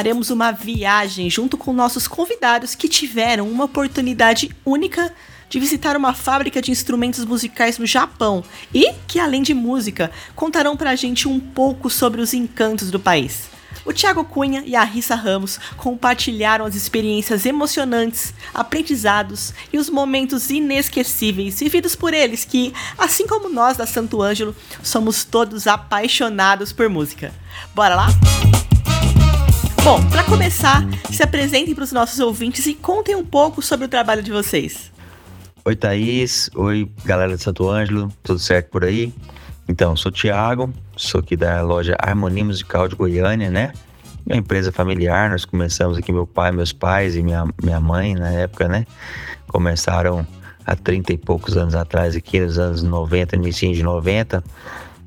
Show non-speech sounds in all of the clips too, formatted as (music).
Faremos uma viagem junto com nossos convidados que tiveram uma oportunidade única de visitar uma fábrica de instrumentos musicais no Japão e que, além de música, contarão pra gente um pouco sobre os encantos do país. O Thiago Cunha e a Rissa Ramos compartilharam as experiências emocionantes, aprendizados e os momentos inesquecíveis vividos por eles que, assim como nós da Santo Ângelo, somos todos apaixonados por música. Bora lá? Bom, para começar, se apresentem para os nossos ouvintes e contem um pouco sobre o trabalho de vocês. Oi, Thaís. Oi, galera de Santo Ângelo. Tudo certo por aí? Então, sou Thiago, sou aqui da loja Harmonia Musical de Goiânia, né? Uma empresa familiar, nós começamos aqui, meu pai, meus pais e minha, minha mãe, na época, né? Começaram há 30 e poucos anos atrás, aqui nos anos 90, início de 90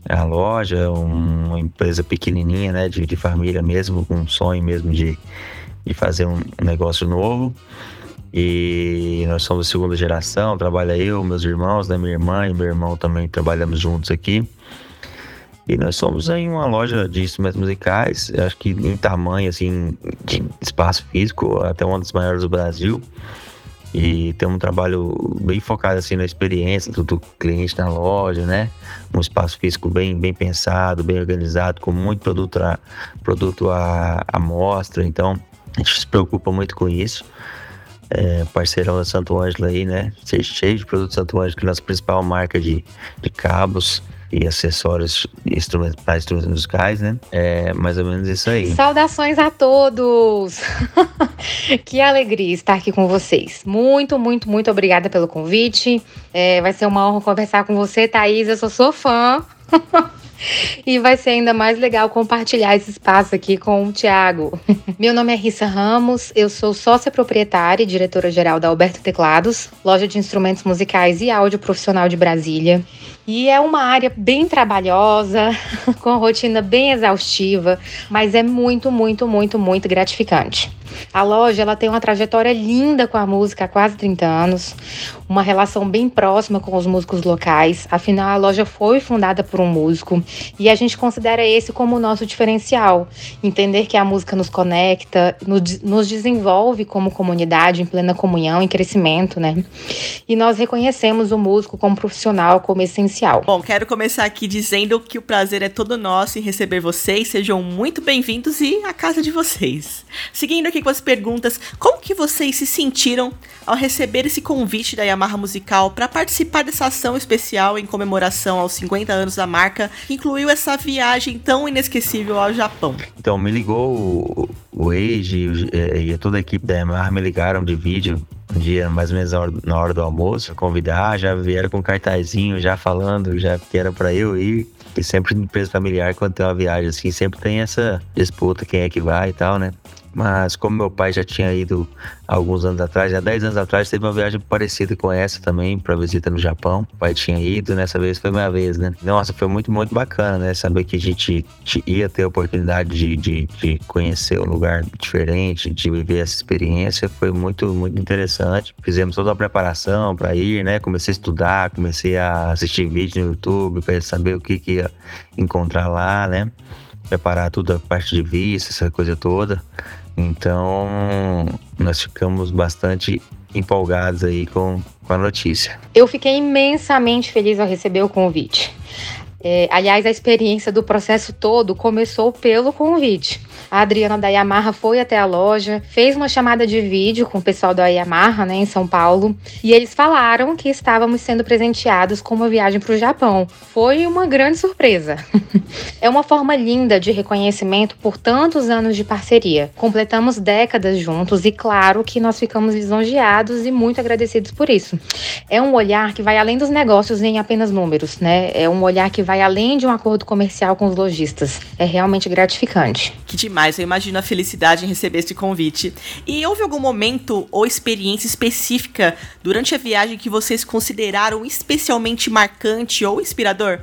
a loja, uma empresa pequenininha, né, de, de família mesmo, com um sonho mesmo de, de fazer um negócio novo. E nós somos segunda geração, trabalha eu, meus irmãos, né, minha irmã e meu irmão também trabalhamos juntos aqui. E nós somos em uma loja de instrumentos musicais, acho que em tamanho, assim, de espaço físico, até uma das maiores do Brasil. E tem um trabalho bem focado assim na experiência do, do, cliente na loja, né? Um espaço físico bem, bem pensado, bem organizado, com muito produto a, produto à, à mostra. Então, a gente se preocupa muito com isso. É, parceirão da Santo Ângelo aí, né? Cheio de produtos Santo Ângelo, que é a nossa principal marca de, de cabos e acessórios instrumentos, para instrumentos musicais, né? É mais ou menos isso aí. Saudações a todos! (laughs) que alegria estar aqui com vocês. Muito, muito, muito obrigada pelo convite. É, vai ser uma honra conversar com você, Thaís. Eu sou sua fã. (laughs) E vai ser ainda mais legal compartilhar esse espaço aqui com o Tiago. (laughs) Meu nome é Rissa Ramos, eu sou sócia proprietária e diretora-geral da Alberto Teclados, loja de instrumentos musicais e áudio profissional de Brasília. E é uma área bem trabalhosa, (laughs) com rotina bem exaustiva, mas é muito, muito, muito, muito gratificante. A loja ela tem uma trajetória linda com a música há quase 30 anos, uma relação bem próxima com os músicos locais. Afinal, a loja foi fundada por um músico e a gente considera esse como o nosso diferencial. Entender que a música nos conecta, nos desenvolve como comunidade em plena comunhão, em crescimento, né? E nós reconhecemos o músico como profissional, como essencial. Bom, quero começar aqui dizendo que o prazer é todo nosso em receber vocês. Sejam muito bem-vindos e a casa de vocês. Seguindo aqui com as perguntas, como que vocês se sentiram ao receber esse convite da Yamaha Musical para participar dessa ação especial em comemoração aos 50 anos da marca, que incluiu essa viagem tão inesquecível ao Japão? Então, me ligou o, o Age e toda a equipe da Yamaha me ligaram de vídeo um dia, mais ou menos na hora, na hora do almoço, convidar, já vieram com cartazinho, já falando, já que era para eu ir. E sempre empresa familiar, quando tem uma viagem assim, sempre tem essa disputa, quem é que vai e tal, né? Mas como meu pai já tinha ido alguns anos atrás, há 10 anos atrás, teve uma viagem parecida com essa também, para visita no Japão. O pai tinha ido, nessa vez foi minha vez, né? Nossa, foi muito, muito bacana, né? Saber que a gente ia ter a oportunidade de, de, de conhecer um lugar diferente, de viver essa experiência, foi muito, muito interessante. Fizemos toda a preparação para ir, né? Comecei a estudar, comecei a assistir vídeo no YouTube para saber o que, que ia encontrar lá, né? Preparar tudo a parte de vista, essa coisa toda. Então, nós ficamos bastante empolgados aí com, com a notícia. Eu fiquei imensamente feliz ao receber o convite. É, aliás, a experiência do processo todo começou pelo convite. A Adriana da Yamaha foi até a loja, fez uma chamada de vídeo com o pessoal da Yamaha, né, em São Paulo, e eles falaram que estávamos sendo presenteados com uma viagem para o Japão. Foi uma grande surpresa. (laughs) é uma forma linda de reconhecimento por tantos anos de parceria. Completamos décadas juntos e claro que nós ficamos lisonjeados e muito agradecidos por isso. É um olhar que vai além dos negócios em apenas números, né? É um olhar que vai vai além de um acordo comercial com os lojistas. É realmente gratificante. Que demais, eu imagino a felicidade em receber esse convite. E houve algum momento ou experiência específica durante a viagem que vocês consideraram especialmente marcante ou inspirador?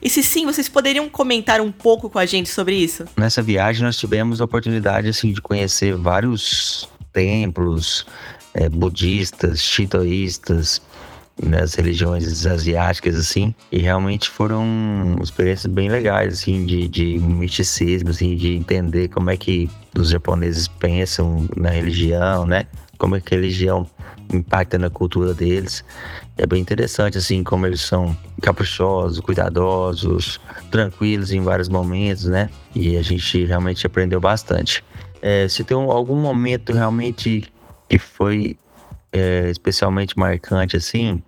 E se sim, vocês poderiam comentar um pouco com a gente sobre isso? Nessa viagem nós tivemos a oportunidade assim de conhecer vários templos é, budistas, shintoístas, nas religiões asiáticas, assim, e realmente foram experiências bem legais, assim, de, de misticismo, assim, de entender como é que os japoneses pensam na religião, né? Como é que a religião impacta na cultura deles. É bem interessante, assim, como eles são caprichosos, cuidadosos, tranquilos em vários momentos, né? E a gente realmente aprendeu bastante. É, se tem um, algum momento realmente que foi é, especialmente marcante assim,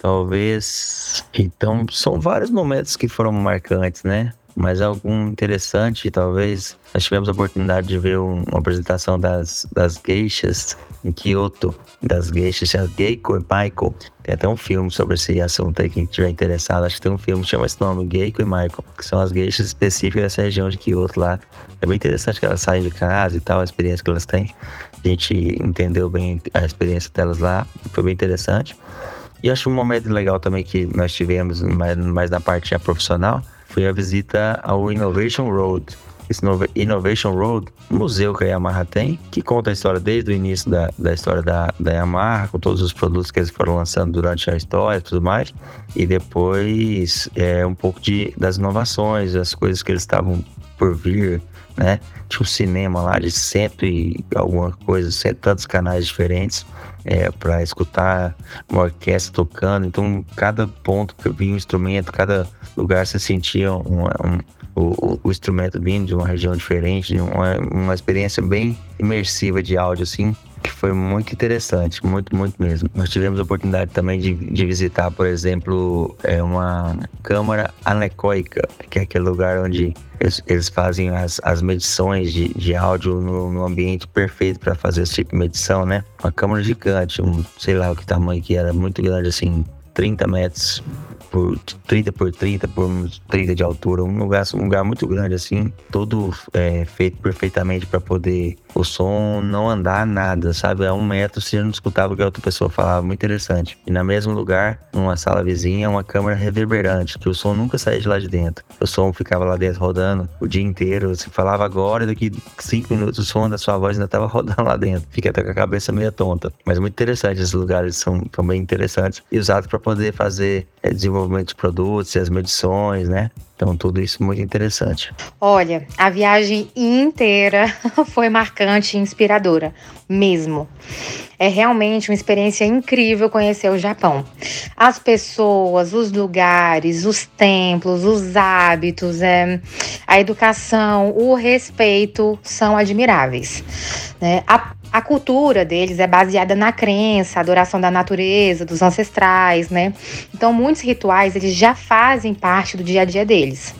talvez. Então, são vários momentos que foram marcantes, né? Mas algum interessante, talvez. Nós tivemos a oportunidade de ver um, uma apresentação das, das geishas em Kyoto, das geishas, a Geiko e Michael. Tem até um filme sobre esse assunto aí, quem estiver interessado. Acho que tem um filme que chama esse nome, Geiko e Michael, que são as geishas específicas dessa região de Kyoto lá. É bem interessante que elas saem de casa e tal, a experiência que elas têm. A gente entendeu bem a experiência delas lá, foi bem interessante. E acho um momento legal também que nós tivemos, mais, mais na parte já profissional, foi a visita ao Innovation Road. Esse Innovation Road, museu que a Yamaha tem, que conta a história desde o início da, da história da, da Yamaha, com todos os produtos que eles foram lançando durante a história e tudo mais. E depois é um pouco de, das inovações, as coisas que eles estavam por vir, né? Tinha um cinema lá de cento e alguma coisa, cento tantos canais diferentes é, para escutar uma orquestra tocando. Então, cada ponto que vinha um instrumento, cada lugar você sentia um, um, o, o, instrumento vindo de uma região diferente, uma, uma experiência bem imersiva de áudio, assim que foi muito interessante, muito, muito mesmo. Nós tivemos a oportunidade também de, de visitar, por exemplo, é uma câmara anecoica, que é aquele lugar onde eles, eles fazem as, as medições de, de áudio no, no ambiente perfeito para fazer esse tipo de medição, né? Uma câmara gigante, um, sei lá o que tamanho que era, muito grande assim, 30 metros por 30 por 30 por uns 30 de altura, um lugar, um lugar muito grande assim, todo é, feito perfeitamente para poder o som não andar nada, sabe? A um metro você não escutava o que a outra pessoa falava, muito interessante. E no mesmo lugar, numa sala vizinha, uma câmera reverberante, que o som nunca saía de lá de dentro. O som ficava lá dentro rodando o dia inteiro. Você falava agora daqui cinco minutos o som da sua voz ainda estava (laughs) rodando lá dentro. Fica até com a cabeça meio tonta. Mas muito interessante, esses lugares são, são bem interessantes e usados para poder fazer é, desenvolvimento de produtos e as medições, né? Então, tudo isso muito interessante. Olha, a viagem inteira (laughs) foi marcante e inspiradora, mesmo. É realmente uma experiência incrível conhecer o Japão. As pessoas, os lugares, os templos, os hábitos, é, a educação, o respeito são admiráveis. Né? A a cultura deles é baseada na crença, adoração da natureza, dos ancestrais, né? Então, muitos rituais eles já fazem parte do dia a dia deles.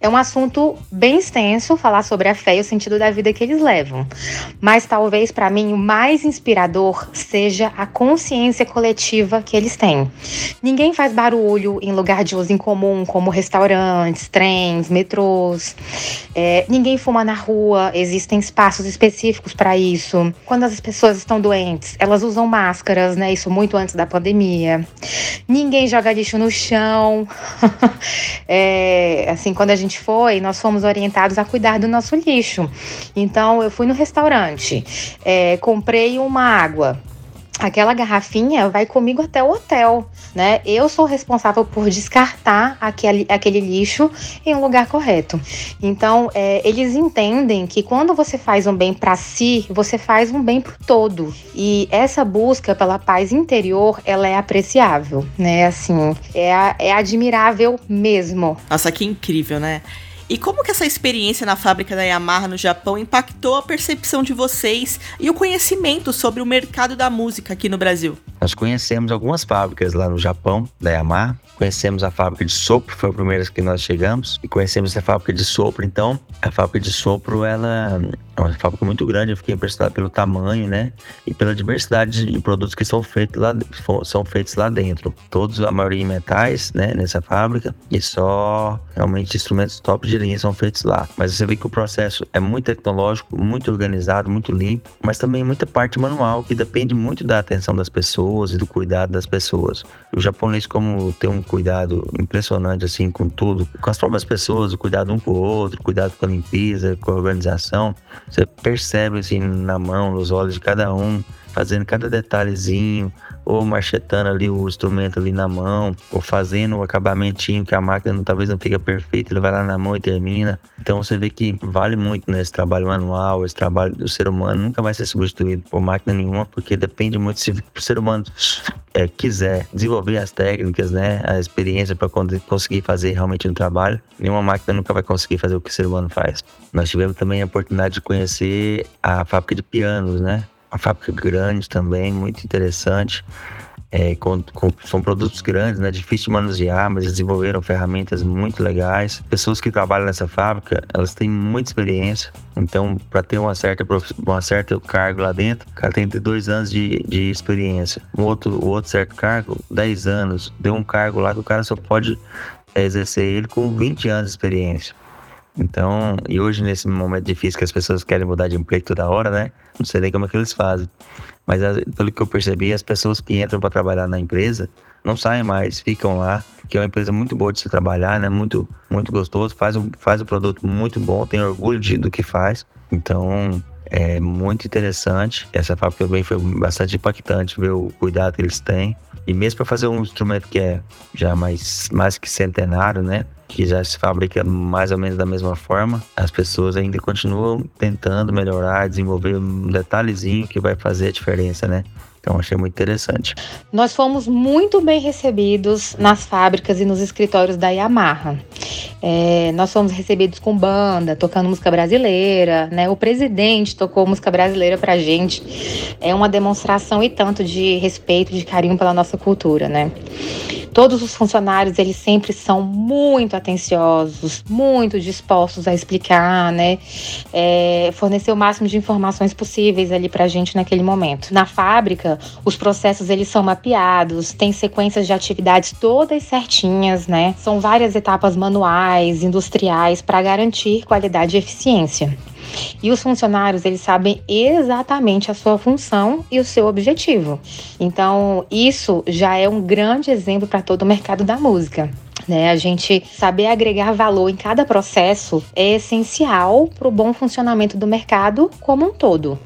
É um assunto bem extenso falar sobre a fé e o sentido da vida que eles levam. Mas talvez para mim o mais inspirador seja a consciência coletiva que eles têm. Ninguém faz barulho em lugar de uso em comum, como restaurantes, trens, metrôs. É, ninguém fuma na rua, existem espaços específicos para isso. Quando as pessoas estão doentes, elas usam máscaras, né? Isso muito antes da pandemia. Ninguém joga lixo no chão. (laughs) é, assim, quando a gente gente foi, nós fomos orientados a cuidar do nosso lixo. Então, eu fui no restaurante, é, comprei uma água aquela garrafinha vai comigo até o hotel, né? Eu sou responsável por descartar aquele, aquele lixo em um lugar correto. Então, é, eles entendem que quando você faz um bem para si, você faz um bem pro todo. E essa busca pela paz interior, ela é apreciável, né? Assim, é, é admirável mesmo. Nossa, que incrível, né? E como que essa experiência na fábrica da Yamaha no Japão impactou a percepção de vocês e o conhecimento sobre o mercado da música aqui no Brasil? Nós conhecemos algumas fábricas lá no Japão, da Yamaha, conhecemos a fábrica de sopro, foi a primeira que nós chegamos, e conhecemos a fábrica de sopro. Então, a fábrica de sopro, ela é uma fábrica muito grande, eu fiquei impressionado pelo tamanho, né? E pela diversidade de produtos que são feitos lá, são feitos lá dentro. Todos, a maioria em metais, né? Nessa fábrica, e só realmente instrumentos top de linha são feitos lá. Mas você vê que o processo é muito tecnológico, muito organizado, muito limpo, mas também muita parte manual, que depende muito da atenção das pessoas e do cuidado das pessoas. O japonês, como tem um cuidado impressionante, assim, com tudo, com as próprias pessoas, o cuidado um com o outro, cuidado com a limpeza, com a organização, você percebe assim na mão, nos olhos de cada um, fazendo cada detalhezinho, ou marchetando ali o instrumento ali na mão, ou fazendo o acabamentinho que a máquina talvez não fica perfeita, ele vai lá na mão e termina. Então você vê que vale muito né, esse trabalho manual, esse trabalho do ser humano nunca vai ser substituído por máquina nenhuma, porque depende muito se o ser humano é, quiser desenvolver as técnicas, né, a experiência para conseguir fazer realmente um trabalho, nenhuma máquina nunca vai conseguir fazer o que o ser humano faz. Nós tivemos também a oportunidade de conhecer a fábrica de pianos, né? Uma fábrica grande também, muito interessante. É, com, com, são produtos grandes, né? Difícil de manusear, mas desenvolveram ferramentas muito legais. Pessoas que trabalham nessa fábrica, elas têm muita experiência. Então, para ter uma certa, uma certa cargo lá dentro, o cara tem que ter dois anos de, de experiência. O outro, o outro certo cargo, 10 anos. Deu um cargo lá que o cara só pode é, exercer ele com 20 anos de experiência. Então, e hoje nesse momento difícil que as pessoas querem mudar de emprego toda hora, né? Não sei nem como é que eles fazem. Mas pelo que eu percebi, as pessoas que entram para trabalhar na empresa não saem mais, ficam lá, que é uma empresa muito boa de se trabalhar, né? Muito, muito gostoso, faz um, faz um produto muito bom, tem orgulho de, do que faz. Então, é muito interessante. Essa fábrica também foi bastante impactante ver o cuidado que eles têm. E mesmo para fazer um instrumento que é já mais, mais que centenário, né? que já se fabrica mais ou menos da mesma forma, as pessoas ainda continuam tentando melhorar, desenvolver um detalhezinho que vai fazer a diferença, né? Então achei muito interessante. Nós fomos muito bem recebidos nas fábricas e nos escritórios da Yamaha. É, nós fomos recebidos com banda, tocando música brasileira, né? O presidente tocou música brasileira pra gente. É uma demonstração e tanto de respeito, de carinho pela nossa cultura, né? Todos os funcionários, eles sempre são muito atenciosos, muito dispostos a explicar, né? É, fornecer o máximo de informações possíveis ali pra gente naquele momento. Na fábrica, os processos, eles são mapeados, tem sequências de atividades todas certinhas, né? São várias etapas manuais, industriais, para garantir qualidade e eficiência. E os funcionários, eles sabem exatamente a sua função e o seu objetivo. Então, isso já é um grande exemplo para todo o mercado da música. Né? A gente saber agregar valor em cada processo é essencial para o bom funcionamento do mercado como um todo.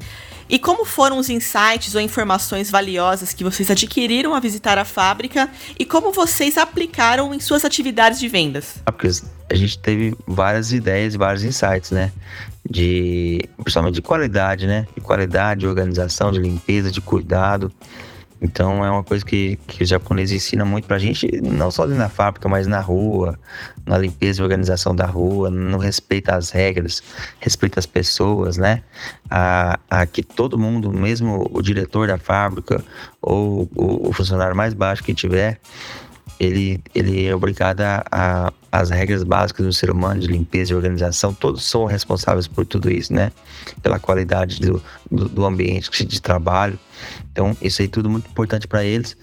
E como foram os insights ou informações valiosas que vocês adquiriram a visitar a fábrica e como vocês aplicaram em suas atividades de vendas? Porque a gente teve várias ideias e vários insights, né? De, principalmente de qualidade, né? De qualidade, de organização, de limpeza, de cuidado. Então é uma coisa que, que os japoneses ensinam muito pra gente, não só na fábrica, mas na rua, na limpeza e organização da rua, no respeito às regras, respeito às pessoas, né? A, a que todo mundo, mesmo o diretor da fábrica ou o, o funcionário mais baixo que tiver, ele, ele é obrigado a, as regras básicas do ser humano de limpeza e organização, todos são responsáveis por tudo isso, né? Pela qualidade do, do, do ambiente de trabalho. Então, isso aí tudo muito importante para eles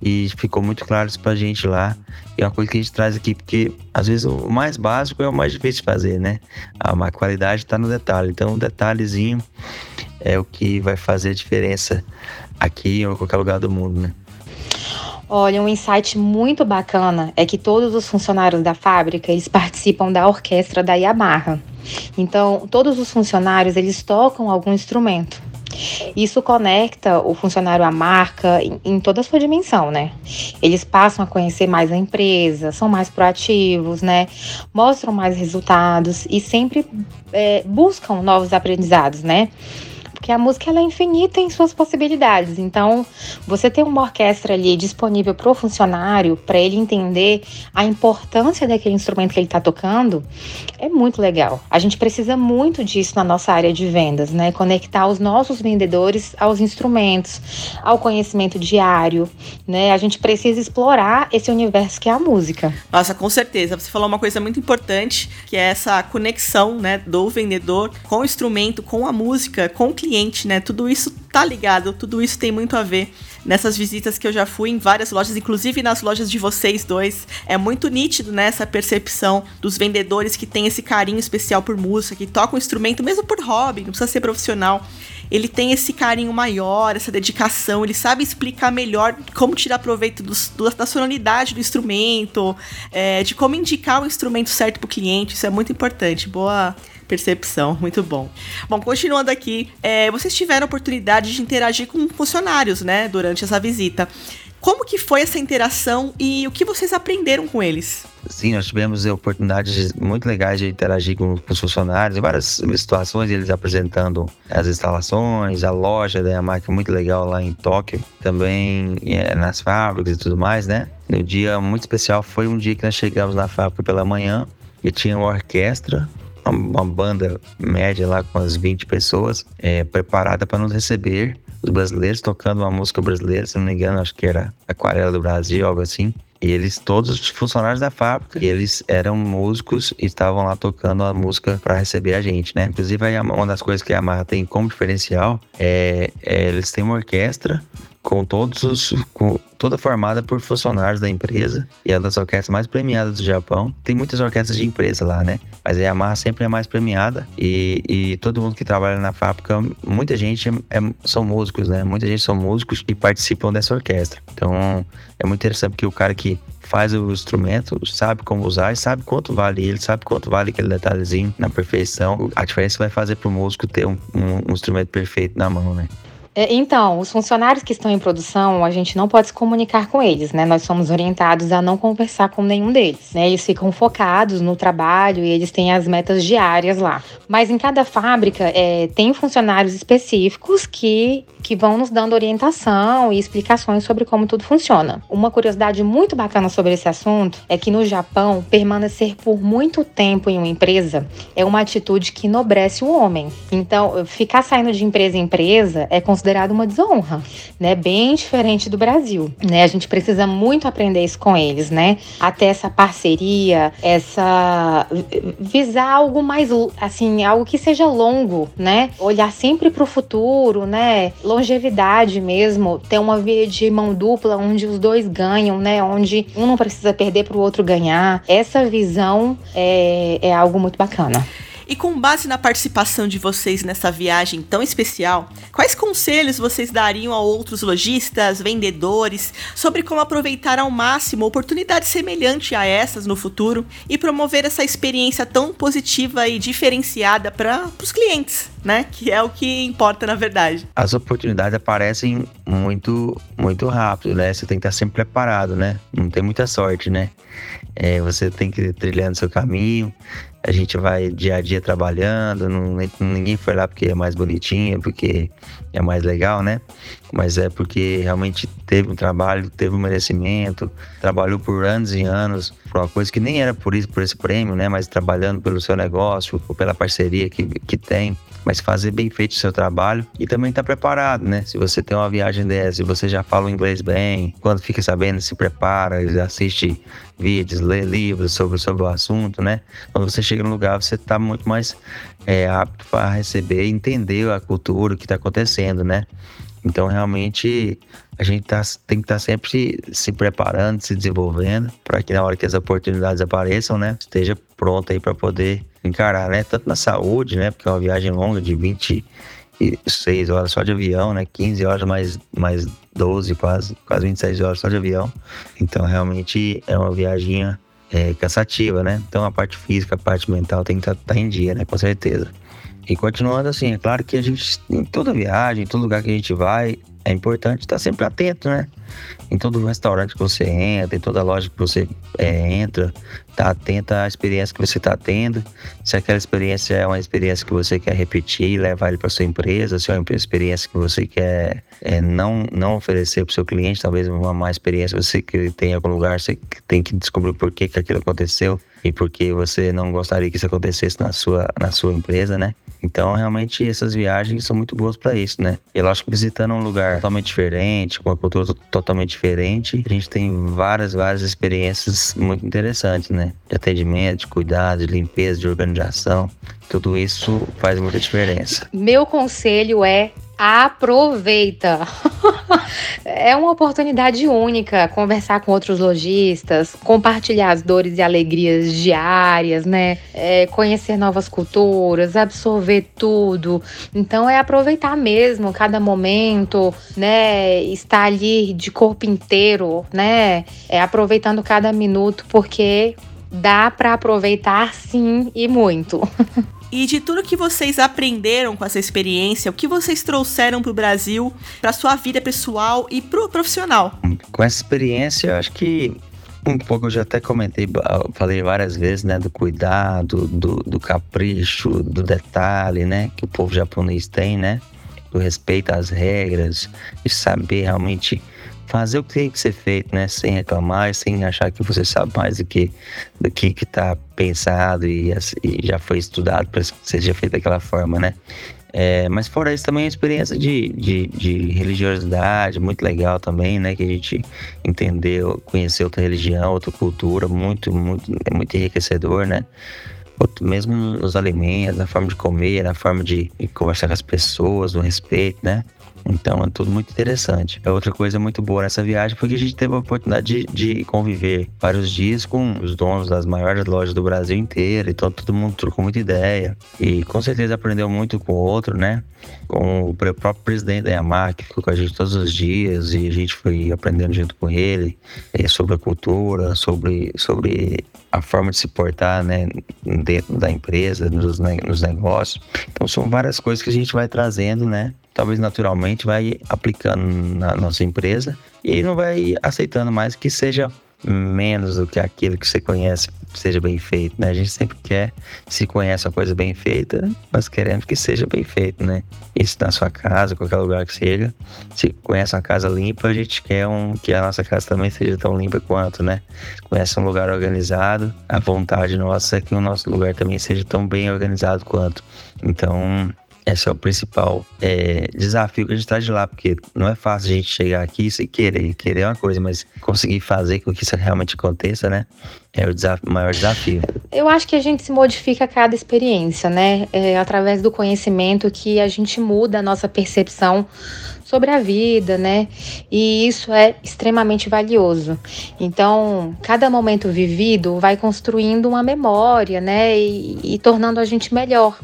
e ficou muito claro isso pra gente lá. E é uma coisa que a gente traz aqui, porque às vezes o mais básico é o mais difícil de fazer, né? A qualidade está no detalhe. Então, o detalhezinho é o que vai fazer a diferença aqui ou em qualquer lugar do mundo, né? Olha, um insight muito bacana é que todos os funcionários da fábrica, eles participam da orquestra da Yamaha. Então, todos os funcionários, eles tocam algum instrumento. Isso conecta o funcionário à marca em, em, toda a sua dimensão, né? Eles passam a conhecer mais a empresa, são mais proativos, né? Mostram mais resultados e sempre é, buscam novos aprendizados, né? Porque a música ela é infinita em suas possibilidades. Então, você ter uma orquestra ali disponível para o funcionário, para ele entender a importância daquele instrumento que ele está tocando, é muito legal. A gente precisa muito disso na nossa área de vendas, né? Conectar os nossos vendedores aos instrumentos, ao conhecimento diário, né? A gente precisa explorar esse universo que é a música. Nossa, com certeza. Você falou uma coisa muito importante, que é essa conexão, né, do vendedor com o instrumento, com a música, com o cliente, né? Tudo isso tá ligado, tudo isso tem muito a ver nessas visitas que eu já fui em várias lojas, inclusive nas lojas de vocês dois. É muito nítido né, percepção dos vendedores que têm esse carinho especial por música, que tocam o instrumento mesmo por hobby, não precisa ser profissional. Ele tem esse carinho maior, essa dedicação, ele sabe explicar melhor como tirar proveito dos, do, da sonoridade do instrumento, é, de como indicar o instrumento certo para o cliente. Isso é muito importante. Boa percepção, muito bom. Bom, continuando aqui, é, vocês tiveram a oportunidade de interagir com funcionários, né, durante essa visita. Como que foi essa interação e o que vocês aprenderam com eles? Sim, nós tivemos oportunidades muito legais de interagir com, os funcionários em várias situações, eles apresentando as instalações, a loja da Yamaha, muito legal lá em Tóquio, também é, nas fábricas e tudo mais, né? No dia muito especial foi um dia que nós chegamos na fábrica pela manhã e tinha uma orquestra uma, banda média lá com as 20 pessoas, é, preparada para nos receber, os brasileiros tocando uma música brasileira, se não me engano, acho que era Aquarela do Brasil, algo assim. E eles, todos os funcionários da fábrica, eles eram músicos e estavam lá tocando a música para receber a gente, né? Inclusive, uma das coisas que a Yamaha tem como diferencial é, é eles têm uma orquestra com todos os com, toda formada por funcionários da empresa e é uma das orquestras mais premiadas do Japão. Tem muitas orquestras de empresa lá, né? Mas a Yamaha sempre é mais premiada e, e todo mundo que trabalha na fábrica, muita gente é, é, são músicos, né? Muita gente são músicos e participam dessa orquestra. Então é muito interessante porque o cara que faz o instrumento, sabe como usar e sabe quanto vale ele, sabe quanto vale aquele detalhezinho na perfeição. A diferença vai fazer pro músico ter um, um, um instrumento perfeito na mão, né? É, então, os funcionários que estão em produção, a gente não pode se comunicar com eles, né? Nós somos orientados a não conversar com nenhum deles, né? Eles ficam focados no trabalho e eles têm as metas diárias lá. Mas em cada fábrica é, tem funcionários específicos que, que vão nos dando orientação e explicações sobre como tudo funciona. Uma curiosidade muito bacana sobre esse assunto é que no Japão, permanecer por muito tempo em uma empresa é uma atitude que enobrece o homem. Então, ficar saindo de empresa em empresa é considerado considerado uma desonra, né? Bem diferente do Brasil, né? A gente precisa muito aprender isso com eles, né? Até essa parceria, essa visar algo mais assim, algo que seja longo, né? Olhar sempre para o futuro, né? Longevidade mesmo, ter uma via de mão dupla onde os dois ganham, né? Onde um não precisa perder para o outro ganhar. Essa visão é, é algo muito bacana. E com base na participação de vocês nessa viagem tão especial, quais conselhos vocês dariam a outros lojistas, vendedores, sobre como aproveitar ao máximo oportunidades semelhantes a essas no futuro e promover essa experiência tão positiva e diferenciada para os clientes, né? Que é o que importa na verdade. As oportunidades aparecem muito, muito rápido, né? Você tem que estar sempre preparado, né? Não tem muita sorte, né? É, você tem que ir trilhando seu caminho, a gente vai dia a dia trabalhando, não, ninguém foi lá porque é mais bonitinho, porque é mais legal, né? Mas é porque realmente teve um trabalho, teve um merecimento, trabalhou por anos e anos por uma coisa que nem era por isso, por esse prêmio, né? Mas trabalhando pelo seu negócio, pela parceria que, que tem mas fazer bem feito o seu trabalho e também estar tá preparado, né? Se você tem uma viagem dessa, se você já fala o inglês bem, quando fica sabendo, se prepara, assiste vídeos, lê livros sobre, sobre o assunto, né? Quando você chega no lugar, você está muito mais é, apto para receber entender a cultura, o que está acontecendo, né? Então, realmente, a gente tá, tem que estar tá sempre se, se, preparando, se desenvolvendo, para que na hora que as oportunidades apareçam, né, esteja pronto aí para poder encarar, né? Tanto na saúde, né? Porque é uma viagem longa de 26 horas só de avião, né? 15 horas mais, mais 12, quase, quase 26 horas só de avião. Então, realmente é uma viagem é, cansativa, né? Então, a parte física, a parte mental tem que estar tá, tá em dia, né? Com certeza. E continuando assim, é claro que a gente, em toda viagem, em todo lugar que a gente vai, é importante estar sempre atento, né? Em todo restaurante que você entra, em toda loja que você é, entra, tá atento à experiência que você está tendo. Se aquela experiência é uma experiência que você quer repetir, levar ele para sua empresa, se é uma experiência que você quer é, não, não oferecer para o seu cliente, talvez uma má experiência você que tem em algum lugar, você tem que descobrir por que, que aquilo aconteceu e por que você não gostaria que isso acontecesse na sua, na sua empresa, né? Então, realmente, essas viagens são muito boas para isso, né? Eu acho que visitando um lugar totalmente diferente, com uma cultura totalmente diferente, a gente tem várias, várias experiências muito interessantes, né? De atendimento, de cuidado, de limpeza, de organização. Tudo isso faz muita diferença. Meu conselho é aproveita. (laughs) é uma oportunidade única conversar com outros lojistas, compartilhar as dores e alegrias diárias, né? É, conhecer novas culturas, absorver tudo. Então é aproveitar mesmo cada momento, né? Estar ali de corpo inteiro, né? É aproveitando cada minuto, porque dá para aproveitar sim e muito. (laughs) E de tudo que vocês aprenderam com essa experiência, o que vocês trouxeram para o Brasil, para sua vida pessoal e pro profissional? Com essa experiência, eu acho que um pouco eu já até comentei, falei várias vezes, né, do cuidado, do, do capricho, do detalhe, né, que o povo japonês tem, né, do respeito às regras, de saber realmente fazer o que tem que ser feito, né? Sem reclamar, sem achar que você sabe mais do que do que está pensado e, e, já foi estudado para que seja feito daquela forma, né? É, mas fora isso também a experiência de, de, de, religiosidade, muito legal também, né? Que a gente entendeu, conhecer outra religião, outra cultura, muito, muito, é muito enriquecedor, né? Mesmo nos alimentos, na forma de comer, na forma de, de conversar com as pessoas, no respeito, né? Então é tudo muito interessante. É outra coisa muito boa nessa viagem foi que a gente teve a oportunidade de, de conviver vários dias com os donos das maiores lojas do Brasil inteiro. Então todo mundo trocou muita ideia. E com certeza aprendeu muito com o outro, né? Com o próprio presidente da Yamaha, que ficou com a gente todos os dias e a gente foi aprendendo junto com ele é, sobre a cultura, sobre, sobre a forma de se portar né, dentro da empresa, nos, nos negócios. Então são várias coisas que a gente vai trazendo, né? Talvez naturalmente vai aplicando na nossa empresa e não vai aceitando mais que seja menos do que aquilo que você conhece seja bem feito, né? A gente sempre quer, se conhece uma coisa bem feita, mas queremos que seja bem feito, né? Isso na sua casa, qualquer lugar que seja. Se conhece uma casa limpa, a gente quer um, que a nossa casa também seja tão limpa quanto, né? Conhece um lugar organizado, a vontade nossa é que o nosso lugar também seja tão bem organizado quanto. Então, esse é o principal é, desafio que a gente está de lá, porque não é fácil a gente chegar aqui e querer. Querer é uma coisa, mas conseguir fazer com que isso realmente aconteça, né? É o, desafio, maior desafio. Eu acho que a gente se modifica a cada experiência, né? É através do conhecimento que a gente muda a nossa percepção sobre a vida, né? E isso é extremamente valioso. Então, cada momento vivido vai construindo uma memória, né? E, e tornando a gente melhor.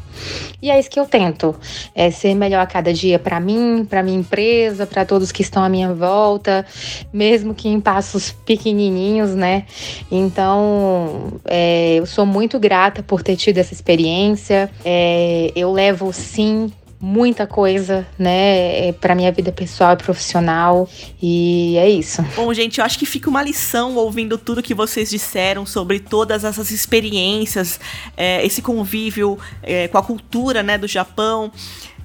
E é isso que eu tento, é ser melhor a cada dia para mim, para minha empresa, para todos que estão à minha volta, mesmo que em passos pequenininhos, né? Então, é, eu sou muito grata por ter tido essa experiência. É, eu levo sim muita coisa, né, é, para minha vida pessoal e profissional. E é isso. Bom, gente, eu acho que fica uma lição ouvindo tudo que vocês disseram sobre todas essas experiências, é, esse convívio é, com a cultura, né, do Japão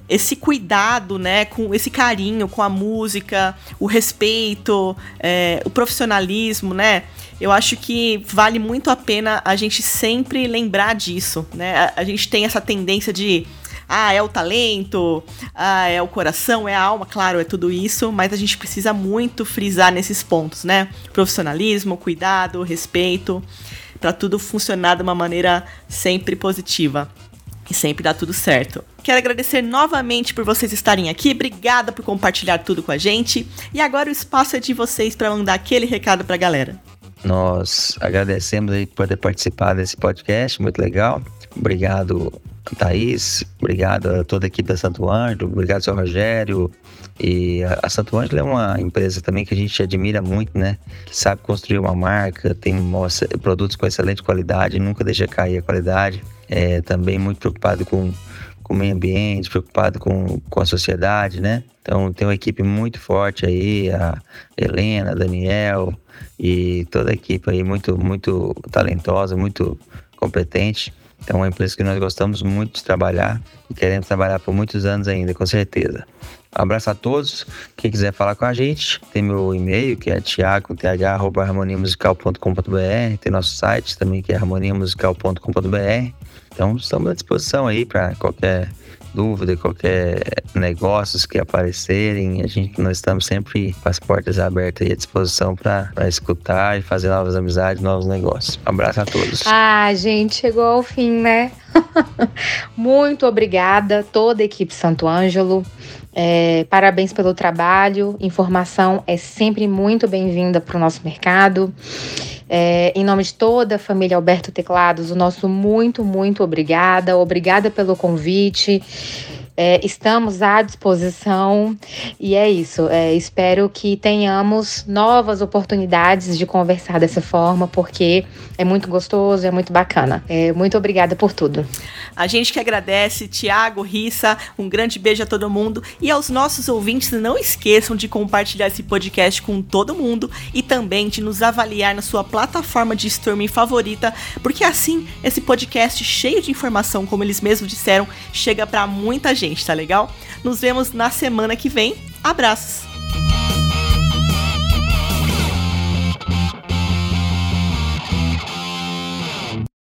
esse cuidado, né, com esse carinho com a música, o respeito, é, o profissionalismo, né? Eu acho que vale muito a pena a gente sempre lembrar disso, né? A, a gente tem essa tendência de ah, é o talento, ah, é o coração, é a alma, claro, é tudo isso, mas a gente precisa muito frisar nesses pontos, né? Profissionalismo, cuidado, respeito, para tudo funcionar de uma maneira sempre positiva e sempre dar tudo certo. Quero agradecer novamente por vocês estarem aqui. Obrigada por compartilhar tudo com a gente. E agora o espaço é de vocês para mandar aquele recado para a galera. Nós agradecemos aí por poder participar desse podcast, muito legal. Obrigado Thaís, obrigado a toda a equipe da Santo Ângelo, obrigado seu Rogério. E a, a Santo Ângelo é uma empresa também que a gente admira muito, né? Que sabe construir uma marca, tem produtos com excelente qualidade, nunca deixa cair a qualidade. É também muito preocupado com com o meio ambiente, preocupado com, com a sociedade, né? Então tem uma equipe muito forte aí, a Helena, Daniel e toda a equipe aí muito, muito talentosa, muito competente. Então é uma empresa que nós gostamos muito de trabalhar e queremos trabalhar por muitos anos ainda, com certeza. Um abraço a todos. Quem quiser falar com a gente, tem meu e-mail, que é tiago.harmoniamusical.com.br. Tem nosso site também, que é harmoniamusical.com.br. Então, estamos à disposição aí para qualquer dúvida, qualquer negócios que aparecerem, a gente nós estamos sempre com as portas abertas e à disposição para escutar e fazer novas amizades, novos negócios. Um abraço a todos. Ah, gente, chegou ao fim, né? (laughs) Muito obrigada toda a equipe Santo Ângelo. É, parabéns pelo trabalho. Informação é sempre muito bem-vinda para o nosso mercado. É, em nome de toda a família Alberto Teclados, o nosso muito, muito obrigada. Obrigada pelo convite. É, estamos à disposição e é isso. É, espero que tenhamos novas oportunidades de conversar dessa forma, porque é muito gostoso, é muito bacana. É, muito obrigada por tudo. A gente que agradece, Tiago, Rissa, um grande beijo a todo mundo e aos nossos ouvintes, não esqueçam de compartilhar esse podcast com todo mundo e também de nos avaliar na sua plataforma de streaming favorita, porque assim esse podcast cheio de informação, como eles mesmos disseram, chega para muita gente gente, tá legal? Nos vemos na semana que vem. Abraços!